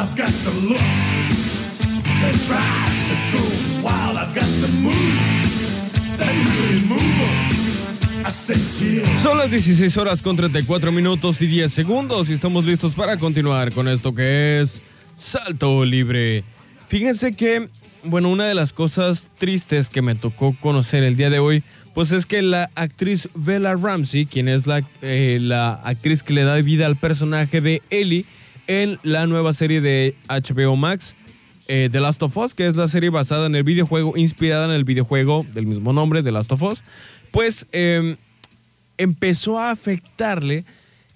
I've got the look to go wild. I've got the moves that move 'em. Son las 16 horas con 34 minutos y 10 segundos y estamos listos para continuar con esto que es Salto Libre. Fíjense que, bueno, una de las cosas tristes que me tocó conocer el día de hoy, pues es que la actriz Bella Ramsey, quien es la, eh, la actriz que le da vida al personaje de Ellie en la nueva serie de HBO Max, eh, The Last of Us, que es la serie basada en el videojuego, inspirada en el videojuego del mismo nombre, The Last of Us, pues eh, empezó a afectarle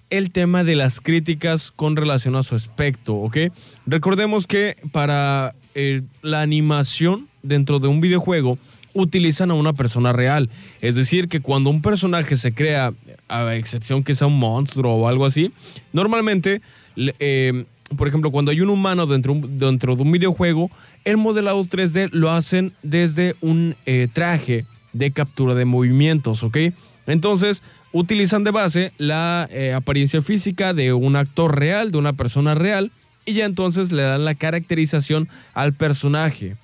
el tema de las críticas con relación a su aspecto, ¿ok? Recordemos que para eh, la animación dentro de un videojuego utilizan a una persona real. Es decir, que cuando un personaje se crea, a excepción que sea un monstruo o algo así, normalmente, eh, por ejemplo, cuando hay un humano dentro, dentro de un videojuego, el modelado 3D lo hacen desde un eh, traje de captura de movimientos, ¿ok? Entonces, utilizan de base la eh, apariencia física de un actor real, de una persona real, y ya entonces le dan la caracterización al personaje.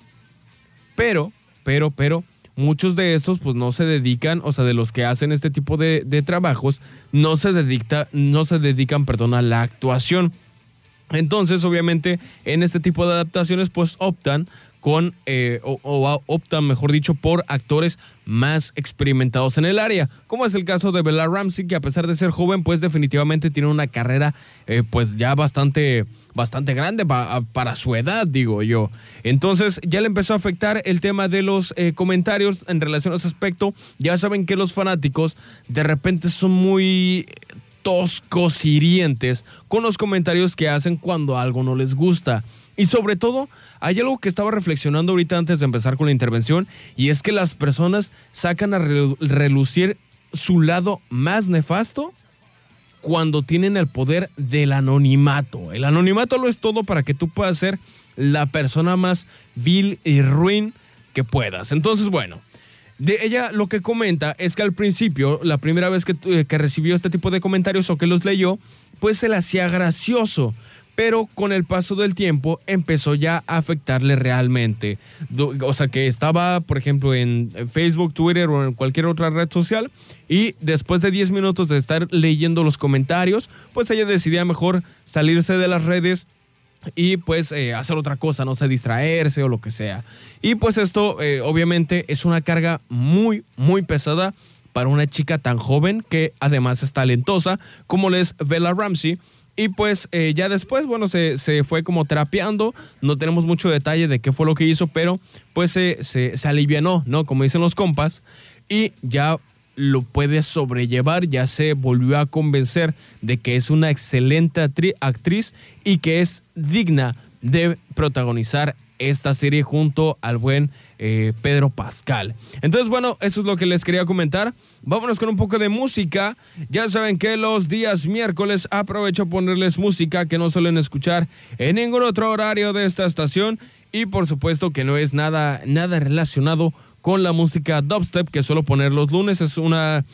Pero, pero, pero, muchos de estos pues no se dedican, o sea, de los que hacen este tipo de, de trabajos, no se, dedica, no se dedican, perdón, a la actuación. Entonces, obviamente, en este tipo de adaptaciones, pues optan con, eh, o, o optan, mejor dicho, por actores más experimentados en el área, como es el caso de Bella Ramsey, que a pesar de ser joven, pues definitivamente tiene una carrera, eh, pues ya bastante, bastante grande pa- para su edad, digo yo. Entonces, ya le empezó a afectar el tema de los eh, comentarios en relación a ese aspecto. Ya saben que los fanáticos de repente son muy toscos, hirientes con los comentarios que hacen cuando algo no les gusta. Y sobre todo, hay algo que estaba reflexionando ahorita antes de empezar con la intervención, y es que las personas sacan a relu- relucir su lado más nefasto cuando tienen el poder del anonimato. El anonimato lo es todo para que tú puedas ser la persona más vil y ruin que puedas. Entonces, bueno, de ella lo que comenta es que al principio, la primera vez que, tu- que recibió este tipo de comentarios o que los leyó, pues se le hacía gracioso. Pero con el paso del tiempo empezó ya a afectarle realmente. O sea, que estaba, por ejemplo, en Facebook, Twitter o en cualquier otra red social y después de 10 minutos de estar leyendo los comentarios, pues ella decidía mejor salirse de las redes y pues eh, hacer otra cosa, no sé, distraerse o lo que sea. Y pues esto eh, obviamente es una carga muy, muy pesada para una chica tan joven que además es talentosa como lo es Bella Ramsey. Y pues eh, ya después, bueno, se, se fue como terapeando, no tenemos mucho detalle de qué fue lo que hizo, pero pues se, se, alivianó, ¿no? Como dicen los compas, y ya lo puede sobrellevar, ya se volvió a convencer de que es una excelente actriz y que es digna de protagonizar esta serie junto al buen eh, Pedro Pascal. Entonces, bueno, eso es lo que les quería comentar. Vámonos con un poco de música. Ya saben que los días miércoles aprovecho a ponerles música que no suelen escuchar en ningún otro horario de esta estación y por supuesto que no es nada, nada relacionado con la música dubstep que suelo poner los lunes. Es una,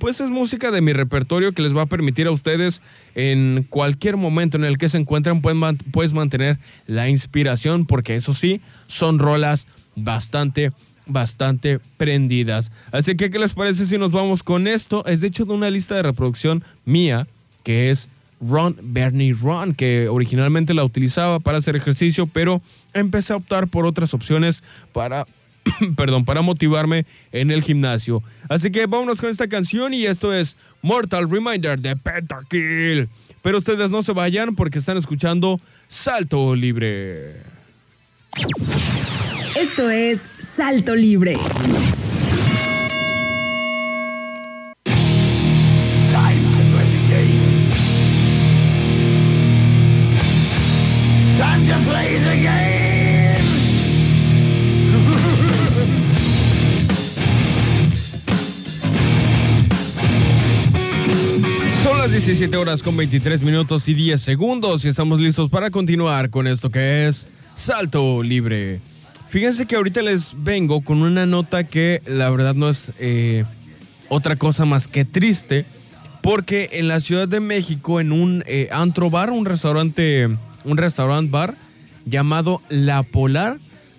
pues es música de mi repertorio que les va a permitir a ustedes en cualquier momento en el que se encuentren pueden puedes mantener la inspiración porque eso sí, son rolas bastante bastante prendidas. Así que, ¿qué les parece si nos vamos con esto? Es de hecho de una lista de reproducción mía que es Run Bernie Run, que originalmente la utilizaba para hacer ejercicio, pero empecé a optar por otras opciones para perdón, para motivarme en el gimnasio. Así que vámonos con esta canción y esto es Mortal Reminder de Pentakill. Pero ustedes no se vayan porque están escuchando Salto Libre. Esto es Salto Libre. Time to play the game. 17 horas con 23 minutos y 10 segundos y estamos listos para continuar con esto que es Salto Libre. Fíjense que ahorita les vengo con una nota que la verdad no es eh, otra cosa más que triste, porque en la Ciudad de México, en un eh, antro bar, un restaurante un restaurant bar llamado La Polar,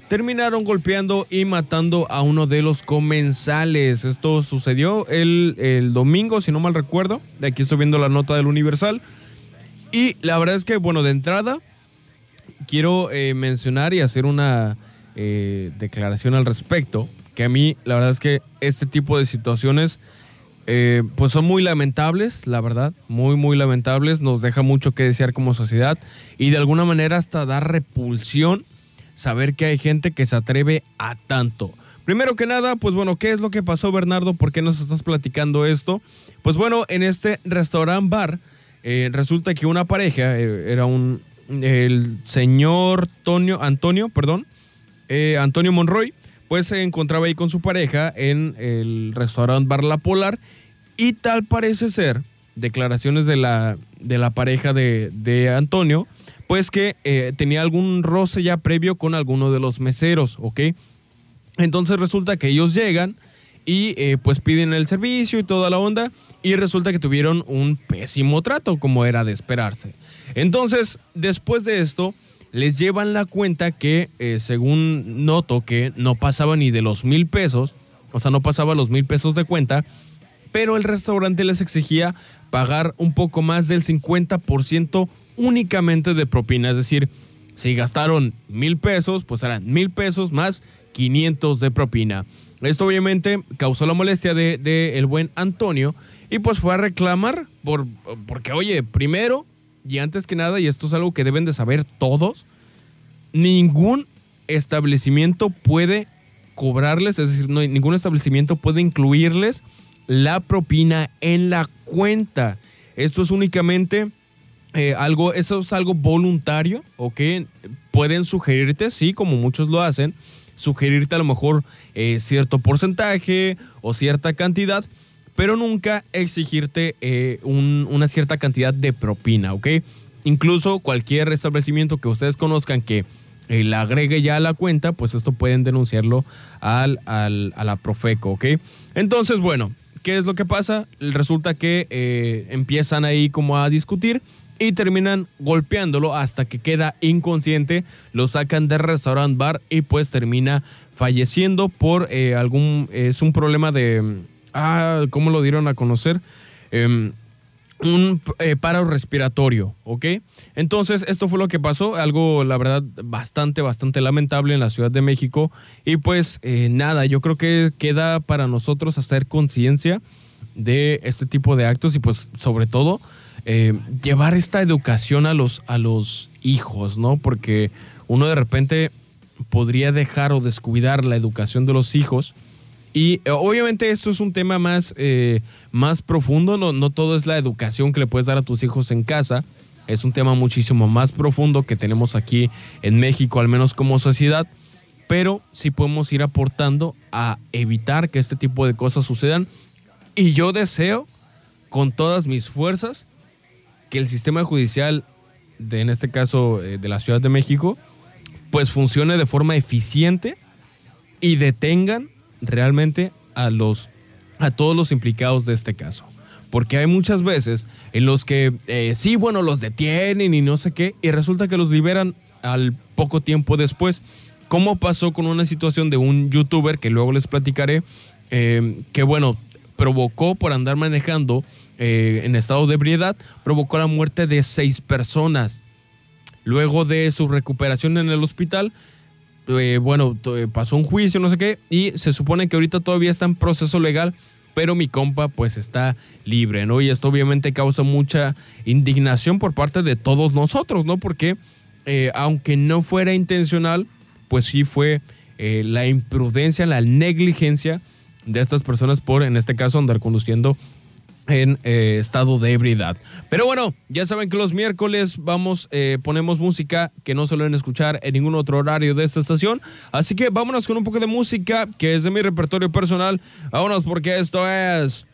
terminaron golpeando y matando a uno de los comensales. Esto sucedió el, el domingo, si no mal recuerdo. De aquí estoy viendo la nota del Universal. Y la verdad es que, bueno, de entrada, quiero eh, mencionar y hacer una eh, declaración al respecto. Que a mí, la verdad es que este tipo de situaciones, eh, pues son muy lamentables, la verdad. Muy, muy lamentables. Nos deja mucho que desear como sociedad. Y de alguna manera hasta da repulsión saber que hay gente que se atreve a tanto. Primero que nada, pues bueno, ¿qué es lo que pasó, Bernardo? ¿Por qué nos estás platicando esto? Pues bueno, en este restaurant bar, resulta que una pareja, era un, el señor Antonio, Antonio, perdón, eh, Antonio Monroy, pues se encontraba ahí con su pareja en el restaurante Bar La Polar y tal parece ser, declaraciones de la, de la pareja de, Antonio, pues que eh, tenía algún roce ya previo con alguno de los meseros, ¿ok? Entonces resulta que ellos llegan y eh, pues piden el servicio y toda la onda y resulta que tuvieron un pésimo trato como era de esperarse. Entonces, después de esto, les llevan la cuenta que, eh, según noto, que no pasaba ni de los mil pesos, o sea, no pasaba los mil pesos de cuenta, pero el restaurante les exigía pagar un poco más del 50% únicamente de propina, es decir, si gastaron mil pesos, pues eran mil pesos más 500 de propina. Esto obviamente causó la molestia de, de el buen Antonio y pues fue a reclamar por, porque, oye, primero y antes que nada, y esto es algo que deben de saber todos, ningún establecimiento puede cobrarles, es decir, no, ningún establecimiento puede incluirles la propina en la cuenta. Esto es únicamente eh, algo, eso es algo voluntario, ¿ok? Pueden sugerirte, sí, como muchos lo hacen, sugerirte a lo mejor eh, cierto porcentaje o cierta cantidad, pero nunca exigirte eh, una cierta cantidad de propina, ¿ok? Incluso cualquier establecimiento que ustedes conozcan que la agregue ya a la cuenta, pues esto pueden denunciarlo al, a la Profeco, ¿ok? Entonces, bueno, ¿qué es lo que pasa? Resulta que eh, empiezan ahí como a discutir y terminan golpeándolo hasta que queda inconsciente, lo sacan del restaurant bar y pues termina falleciendo por algún, es un problema de ah, ¿cómo lo dieron a conocer? Em, un eh, paro respiratorio, ¿ok? Entonces, esto fue lo que pasó, algo, la verdad, bastante, bastante lamentable en la Ciudad de México. Y pues, eh, nada, yo creo que queda para nosotros hacer conciencia de este tipo de actos y pues, sobre todo, eh, llevar esta educación a los, a los hijos, ¿no? Porque uno de repente podría dejar o descuidar la educación de los hijos y eh, obviamente esto es un tema más, eh, más profundo, no, no todo es la educación que le puedes dar a tus hijos en casa, es un tema muchísimo más profundo que tenemos aquí en México, al menos como sociedad, pero sí podemos ir aportando a evitar que este tipo de cosas sucedan. Y yo deseo con todas mis fuerzas que el sistema judicial, de, en este caso eh, de la Ciudad de México, pues funcione de forma eficiente y detengan realmente a los a todos los implicados de este caso. Porque hay muchas veces en los que eh, sí, bueno, los detienen y no sé qué, y resulta que los liberan al poco tiempo después. ¿Cómo pasó con una situación de un youtuber que luego les platicaré? Eh, que bueno, provocó por andar manejando eh, en estado de ebriedad, provocó la muerte de seis personas. Luego de su recuperación en el hospital, eh, bueno, eh, pasó un juicio, no sé qué, y se supone que ahorita todavía está en proceso legal, pero mi compa pues está libre, ¿no? Y esto obviamente causa mucha indignación por parte de todos nosotros, ¿no? Porque eh, aunque no fuera intencional, pues sí fue la imprudencia, la negligencia de estas personas por, en este caso, andar conduciendo en eh, estado de ebriedad. Pero bueno, ya saben que los miércoles vamos, eh, ponemos música que no suelen escuchar en ningún otro horario de esta estación. Así que vámonos con un poco de música que es de mi repertorio personal. Vámonos porque esto es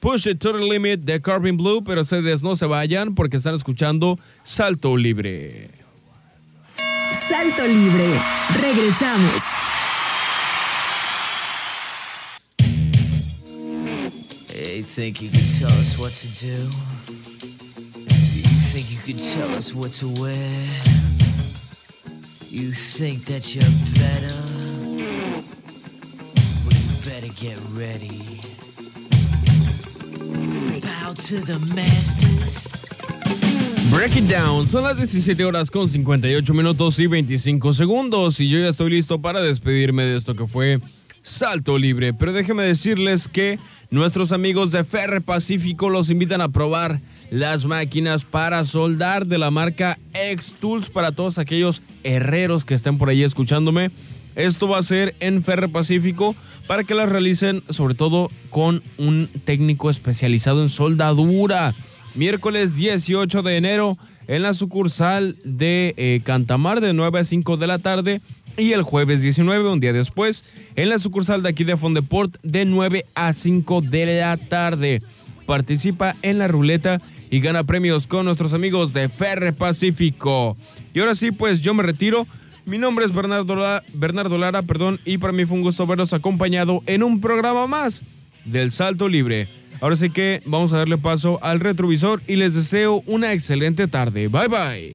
Push It to the Limit de Carbon Blue, pero ustedes no se vayan porque están escuchando Salto Libre. Salto Libre. Regresamos. Think you can tell us what to? Do you think you could tell us what to wear? You think that you're better? Well, you better get ready. Bow to the masters. Break it down. Son las 17 horas con 58 minutos y 25 segundos. Y yo ya estoy listo para despedirme de esto que fue Salto Libre. Pero déjenme decirles que nuestros amigos de Ferre Pacífico los invitan a probar las máquinas para soldar de la marca X-Tools para todos aquellos herreros que estén por ahí escuchándome. Esto va a ser en Ferre Pacífico para que las realicen sobre todo con un técnico especializado en soldadura. Miércoles 18 de enero en la sucursal de eh, Cantamar de 9 a 5 de la tarde y el jueves 19, un día después, en la sucursal de aquí de Fondeport de 9 a 5 de la tarde. Participa en la ruleta y gana premios con nuestros amigos de Ferre Pacífico. Y ahora sí, pues yo me retiro. Mi nombre es Bernardo Bernardo Lara perdón, y para mí fue un gusto verlos acompañado en un programa más del Salto Libre. Ahora sí que vamos a darle paso al retrovisor y les deseo una excelente tarde. Bye bye.